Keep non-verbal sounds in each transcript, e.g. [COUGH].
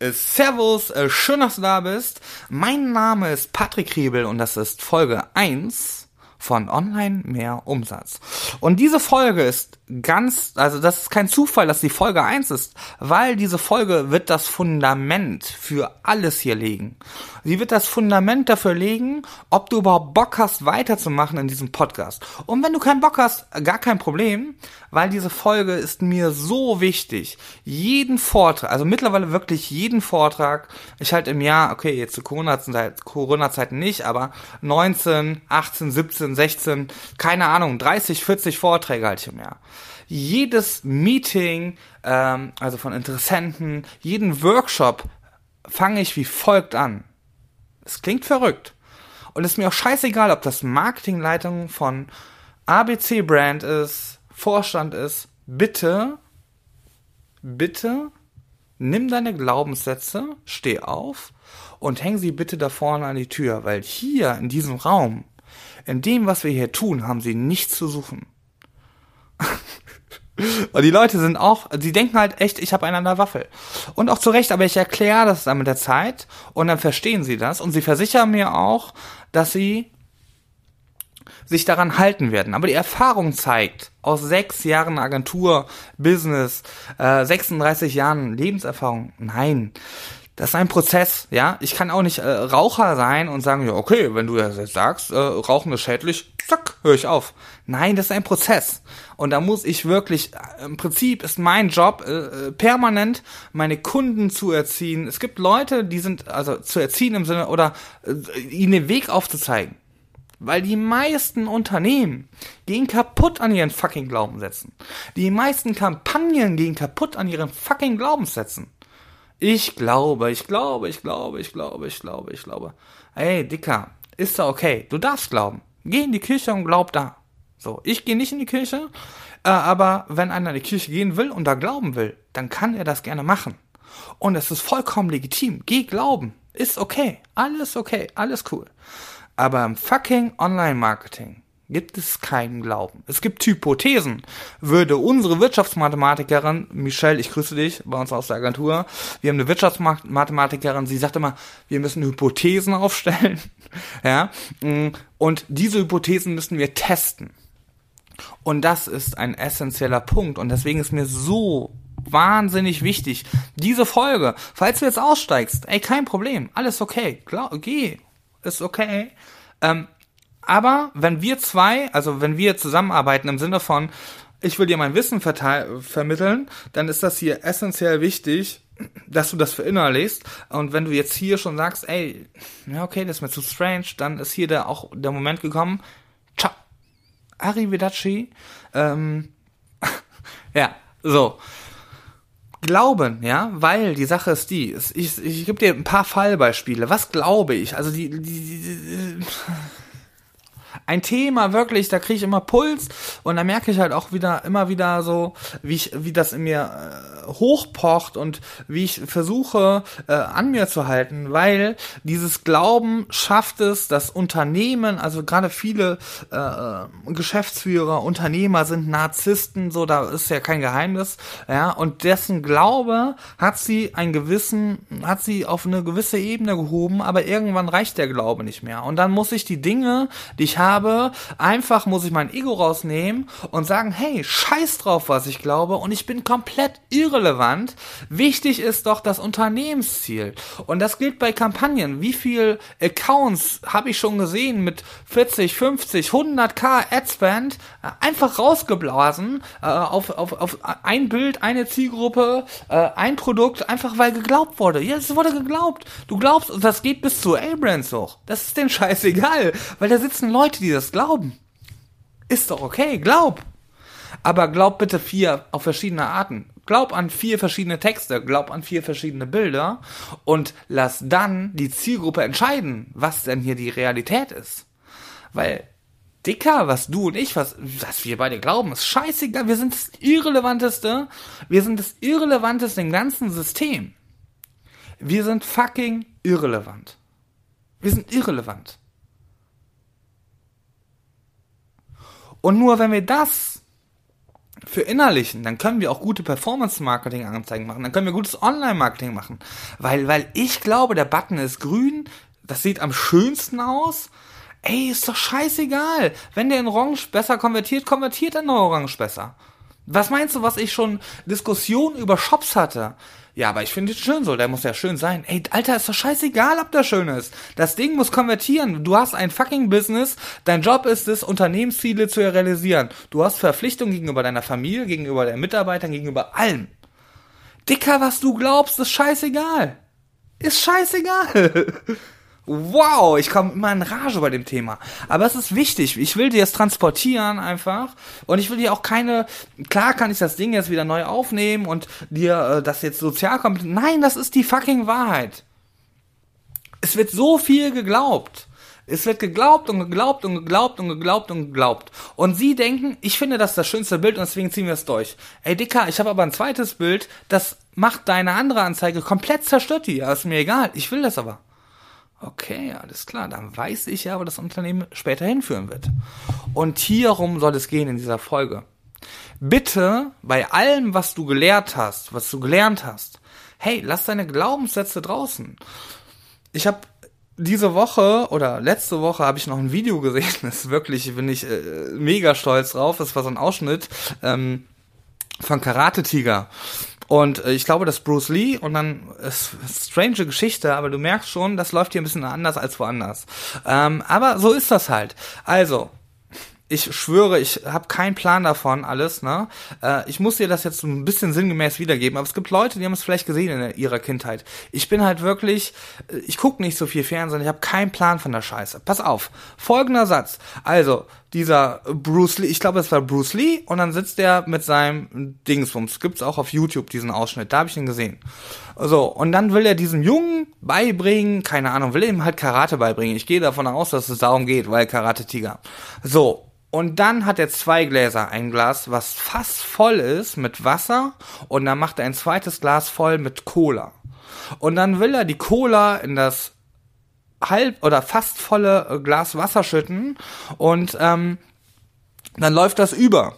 Äh, servus, äh, schön, dass du da bist. Mein Name ist Patrick Riebel und das ist Folge 1 von Online mehr Umsatz. Und diese Folge ist ganz, also das ist kein Zufall, dass die Folge eins ist, weil diese Folge wird das Fundament für alles hier legen. Sie wird das Fundament dafür legen, ob du überhaupt Bock hast, weiterzumachen in diesem Podcast. Und wenn du keinen Bock hast, gar kein Problem, weil diese Folge ist mir so wichtig. Jeden Vortrag, also mittlerweile wirklich jeden Vortrag, ich halte im Jahr, okay, jetzt zu Corona-Zeiten Corona nicht, aber 19, 18, 17, 16, keine Ahnung, 30, 40 Vorträge halte ich im Jahr jedes Meeting, ähm, also von Interessenten, jeden Workshop fange ich wie folgt an. Es klingt verrückt. Und es ist mir auch scheißegal, ob das Marketingleitung von ABC Brand ist, Vorstand ist. Bitte, bitte nimm deine Glaubenssätze, steh auf und häng sie bitte da vorne an die Tür, weil hier in diesem Raum, in dem, was wir hier tun, haben sie nichts zu suchen. [LAUGHS] Und die Leute sind auch, sie denken halt echt, ich habe einen an der Waffel. Und auch zu Recht, aber ich erkläre das dann mit der Zeit und dann verstehen sie das und sie versichern mir auch, dass sie sich daran halten werden. Aber die Erfahrung zeigt, aus sechs Jahren Agentur, Business, äh, 36 Jahren Lebenserfahrung, nein, das ist ein Prozess, ja. Ich kann auch nicht äh, Raucher sein und sagen, ja, okay, wenn du das jetzt sagst, äh, Rauchen ist schädlich, zack, höre ich auf. Nein, das ist ein Prozess. Und da muss ich wirklich, äh, im Prinzip ist mein Job äh, äh, permanent, meine Kunden zu erziehen. Es gibt Leute, die sind, also zu erziehen im Sinne, oder äh, ihnen den Weg aufzuzeigen. Weil die meisten Unternehmen gehen kaputt an ihren fucking Glaubenssätzen. Die meisten Kampagnen gehen kaputt an ihren fucking Glaubenssätzen. Ich glaube, ich glaube, ich glaube, ich glaube, ich glaube, ich glaube. Ey, Dicker, ist da okay. Du darfst glauben. Geh in die Kirche und glaub da. So, ich gehe nicht in die Kirche, äh, aber wenn einer in die Kirche gehen will und da glauben will, dann kann er das gerne machen. Und es ist vollkommen legitim. Geh glauben. Ist okay. Alles okay. Alles cool. Aber im fucking Online-Marketing gibt es keinen Glauben. Es gibt Hypothesen. Würde unsere Wirtschaftsmathematikerin, Michelle, ich grüße dich, bei uns aus der Agentur, wir haben eine Wirtschaftsmathematikerin, sie sagt immer, wir müssen Hypothesen [LAUGHS] aufstellen, ja, und diese Hypothesen müssen wir testen. Und das ist ein essentieller Punkt und deswegen ist mir so wahnsinnig wichtig, diese Folge, falls du jetzt aussteigst, ey, kein Problem, alles okay, Glaub, geh, ist okay, ähm, aber wenn wir zwei, also wenn wir zusammenarbeiten im Sinne von, ich will dir mein Wissen vermitteln, dann ist das hier essentiell wichtig, dass du das verinnerlichst. Und wenn du jetzt hier schon sagst, ey, ja, okay, das ist mir zu strange, dann ist hier der, auch der Moment gekommen, ciao, arrivederci, ähm, [LAUGHS] ja, so. Glauben, ja, weil die Sache ist die, ich, ich, gebe dir ein paar Fallbeispiele. Was glaube ich? Also die, die, die, die ein Thema wirklich, da kriege ich immer Puls. Und da merke ich halt auch wieder immer wieder so, wie ich, wie das in mir äh, hochpocht und wie ich versuche äh, an mir zu halten, weil dieses Glauben schafft es, dass Unternehmen, also gerade viele äh, Geschäftsführer, Unternehmer sind Narzissten, so da ist ja kein Geheimnis, ja, und dessen Glaube hat sie einen gewissen, hat sie auf eine gewisse Ebene gehoben, aber irgendwann reicht der Glaube nicht mehr. Und dann muss ich die Dinge, die ich habe einfach muss ich mein Ego rausnehmen und sagen, hey, scheiß drauf, was ich glaube und ich bin komplett irrelevant. Wichtig ist doch das Unternehmensziel. Und das gilt bei Kampagnen. Wie viel Accounts habe ich schon gesehen mit 40, 50, 100k Adspend einfach rausgeblasen äh, auf, auf, auf ein Bild, eine Zielgruppe, äh, ein Produkt, einfach weil geglaubt wurde. Ja, es wurde geglaubt. Du glaubst, und das geht bis zu A-Brands hoch. Das ist den [LAUGHS] scheißegal, weil da sitzen Leute, die das glauben. Ist doch okay, glaub. Aber glaub bitte vier auf verschiedene Arten. Glaub an vier verschiedene Texte, glaub an vier verschiedene Bilder und lass dann die Zielgruppe entscheiden, was denn hier die Realität ist. Weil, Dicker, was du und ich, was, was wir beide glauben, ist scheißegal. Wir sind das Irrelevanteste. Wir sind das Irrelevanteste im ganzen System. Wir sind fucking irrelevant. Wir sind irrelevant. Und nur wenn wir das verinnerlichen, dann können wir auch gute Performance-Marketing-Anzeigen machen, dann können wir gutes Online-Marketing machen. Weil, weil ich glaube, der Button ist grün, das sieht am schönsten aus. Ey, ist doch scheißegal. Wenn der in Orange besser konvertiert, konvertiert er in Orange besser. Was meinst du, was ich schon Diskussionen über Shops hatte? Ja, aber ich finde es schön so, der muss ja schön sein. Ey, Alter, ist doch scheißegal, ob der schön ist. Das Ding muss konvertieren. Du hast ein fucking Business. Dein Job ist es, Unternehmensziele zu realisieren. Du hast Verpflichtungen gegenüber deiner Familie, gegenüber deinen Mitarbeitern, gegenüber allem. Dicker, was du glaubst, ist scheißegal. Ist scheißegal. [LAUGHS] Wow, ich komme immer in Rage bei dem Thema. Aber es ist wichtig. Ich will dir es transportieren einfach. Und ich will dir auch keine. Klar kann ich das Ding jetzt wieder neu aufnehmen und dir äh, das jetzt sozial kommt. Nein, das ist die fucking Wahrheit. Es wird so viel geglaubt. Es wird geglaubt und geglaubt und geglaubt und geglaubt und geglaubt. Und sie denken, ich finde das das schönste Bild und deswegen ziehen wir es durch. Ey Dicker, ich habe aber ein zweites Bild, das macht deine andere Anzeige komplett zerstört die. Ja, ist mir egal. Ich will das aber. Okay, alles klar. Dann weiß ich ja, wo das Unternehmen später hinführen wird. Und hierum soll es gehen in dieser Folge. Bitte, bei allem, was du gelehrt hast, was du gelernt hast, hey, lass deine Glaubenssätze draußen. Ich habe diese Woche oder letzte Woche habe ich noch ein Video gesehen. [LAUGHS] Das ist wirklich, bin ich äh, mega stolz drauf. Das war so ein Ausschnitt ähm, von Karate Tiger. Und äh, ich glaube, dass Bruce Lee und dann ist strange Geschichte, aber du merkst schon, das läuft hier ein bisschen anders als woanders. Ähm, aber so ist das halt. Also, ich schwöre, ich habe keinen Plan davon alles, ne? Äh, ich muss dir das jetzt ein bisschen sinngemäß wiedergeben, aber es gibt Leute, die haben es vielleicht gesehen in ihrer Kindheit. Ich bin halt wirklich, äh, ich gucke nicht so viel Fernsehen, ich habe keinen Plan von der Scheiße. Pass auf, folgender Satz. Also, dieser Bruce Lee, ich glaube, es war Bruce Lee, und dann sitzt er mit seinem Dingsbums. Gibt's auch auf YouTube diesen Ausschnitt, da habe ich ihn gesehen. So, und dann will er diesem Jungen beibringen, keine Ahnung, will ihm halt Karate beibringen. Ich gehe davon aus, dass es darum geht, weil Karate Tiger. So, und dann hat er zwei Gläser. Ein Glas, was fast voll ist mit Wasser. Und dann macht er ein zweites Glas voll mit Cola. Und dann will er die Cola in das halb oder fast volle äh, Glas Wasser schütten. Und ähm, dann läuft das über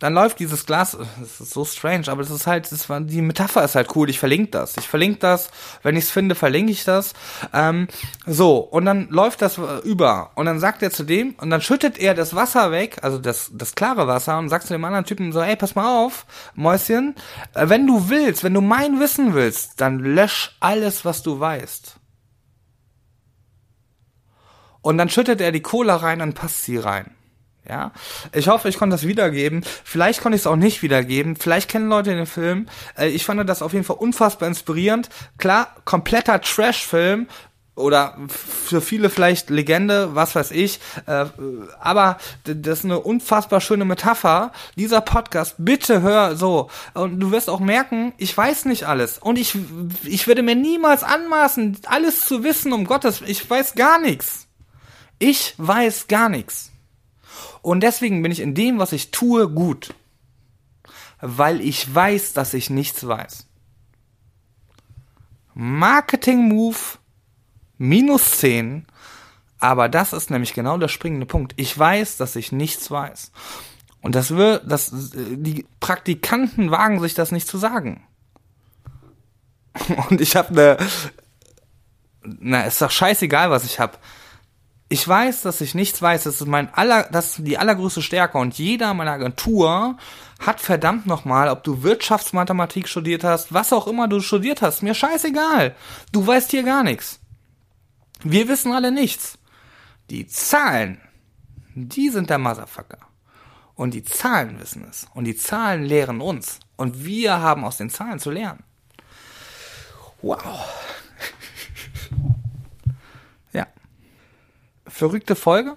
dann läuft dieses Glas, das ist so strange, aber das ist halt, das war, die Metapher ist halt cool, ich verlinke das. Ich verlinke das, wenn ich es finde, verlinke ich das. Ähm, so, und dann läuft das über. Und dann sagt er zu dem, und dann schüttet er das Wasser weg, also das, das klare Wasser, und sagt zu dem anderen Typen so, ey, pass mal auf, Mäuschen, äh, wenn du willst, wenn du mein Wissen willst, dann lösch alles, was du weißt. Und dann schüttet er die Cola rein und passt sie rein. Ja, ich hoffe, ich konnte das wiedergeben. Vielleicht konnte ich es auch nicht wiedergeben. Vielleicht kennen Leute den Film. Äh, ich fand das auf jeden Fall unfassbar inspirierend. Klar, kompletter Trash-Film oder für viele vielleicht Legende, was weiß ich. Äh, aber das ist eine unfassbar schöne Metapher. Dieser Podcast, bitte hör so. Und du wirst auch merken, ich weiß nicht alles. Und ich, ich würde mir niemals anmaßen, alles zu wissen, um Gottes, ich weiß gar nichts. Ich weiß gar nichts. Und deswegen bin ich in dem, was ich tue, gut. Weil ich weiß, dass ich nichts weiß. Marketing Move minus 10. Aber das ist nämlich genau der springende Punkt. Ich weiß, dass ich nichts weiß. Und das wird, das, die Praktikanten wagen sich das nicht zu sagen. [LAUGHS] Und ich habe eine, na, ist doch scheißegal, was ich habe ich weiß, dass ich nichts weiß. Das ist mein aller, das ist die allergrößte Stärke. Und jeder meiner Agentur hat verdammt nochmal, ob du Wirtschaftsmathematik studiert hast, was auch immer du studiert hast, mir scheißegal. Du weißt hier gar nichts. Wir wissen alle nichts. Die Zahlen, die sind der Motherfucker. Und die Zahlen wissen es. Und die Zahlen lehren uns. Und wir haben aus den Zahlen zu lernen. Wow. Verrückte Folge.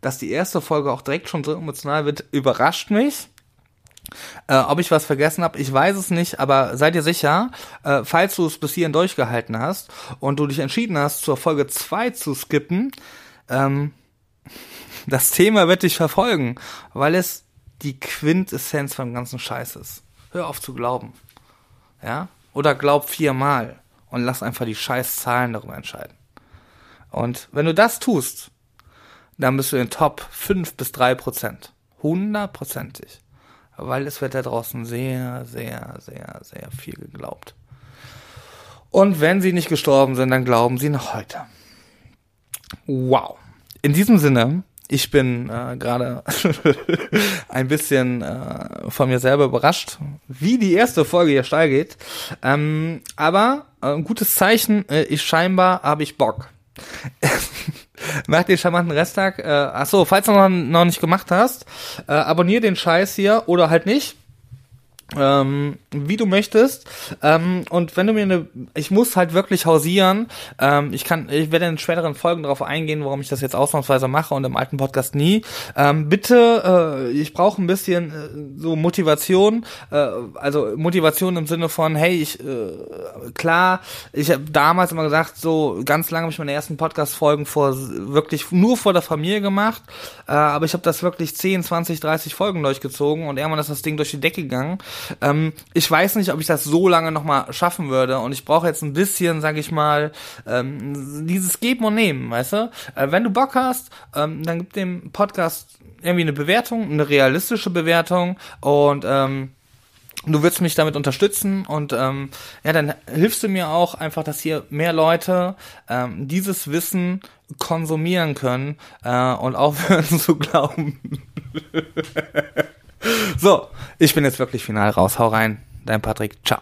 Dass die erste Folge auch direkt schon so emotional wird, überrascht mich. Äh, ob ich was vergessen habe, ich weiß es nicht, aber seid ihr sicher, äh, falls du es bis hierhin durchgehalten hast und du dich entschieden hast, zur Folge 2 zu skippen, ähm, [LAUGHS] das Thema wird dich verfolgen, weil es die Quintessenz vom ganzen Scheiß ist. Hör auf zu glauben. Ja? Oder glaub viermal und lass einfach die scheiß Zahlen darüber entscheiden. Und wenn du das tust, dann bist du in den Top 5 bis 3 Prozent. Hundertprozentig. weil es wird da draußen sehr, sehr, sehr, sehr viel geglaubt. Und wenn sie nicht gestorben sind, dann glauben sie noch heute. Wow. In diesem Sinne, ich bin äh, gerade [LAUGHS] ein bisschen äh, von mir selber überrascht, wie die erste Folge hier steil geht. Ähm, aber äh, ein gutes Zeichen, äh, ich scheinbar habe ich Bock. [LAUGHS] Nach dem charmanten Resttag, äh, achso, falls du noch, noch nicht gemacht hast, äh, abonnier den Scheiß hier oder halt nicht ähm, wie du möchtest. Ähm, und wenn du mir eine, ich muss halt wirklich hausieren. Ähm, ich kann, ich werde in späteren Folgen darauf eingehen, warum ich das jetzt ausnahmsweise mache und im alten Podcast nie. Ähm, bitte, äh, ich brauche ein bisschen äh, so Motivation, äh, also Motivation im Sinne von, hey, ich äh, klar, ich habe damals immer gesagt, so ganz lange habe ich meine ersten Podcast-Folgen vor wirklich nur vor der Familie gemacht, äh, aber ich habe das wirklich 10, 20, 30 Folgen durchgezogen und irgendwann ist das Ding durch die Decke gegangen. Ähm, ich weiß nicht, ob ich das so lange nochmal schaffen würde und ich brauche jetzt ein bisschen, sag ich mal, ähm, dieses Geben und Nehmen, weißt du? Äh, wenn du Bock hast, ähm, dann gib dem Podcast irgendwie eine Bewertung, eine realistische Bewertung und ähm, du wirst mich damit unterstützen und ähm, ja, dann hilfst du mir auch einfach, dass hier mehr Leute ähm, dieses Wissen konsumieren können äh, und aufhören [LAUGHS] zu glauben. So, ich bin jetzt wirklich final raus. Hau rein. Dein Patrick. Ciao.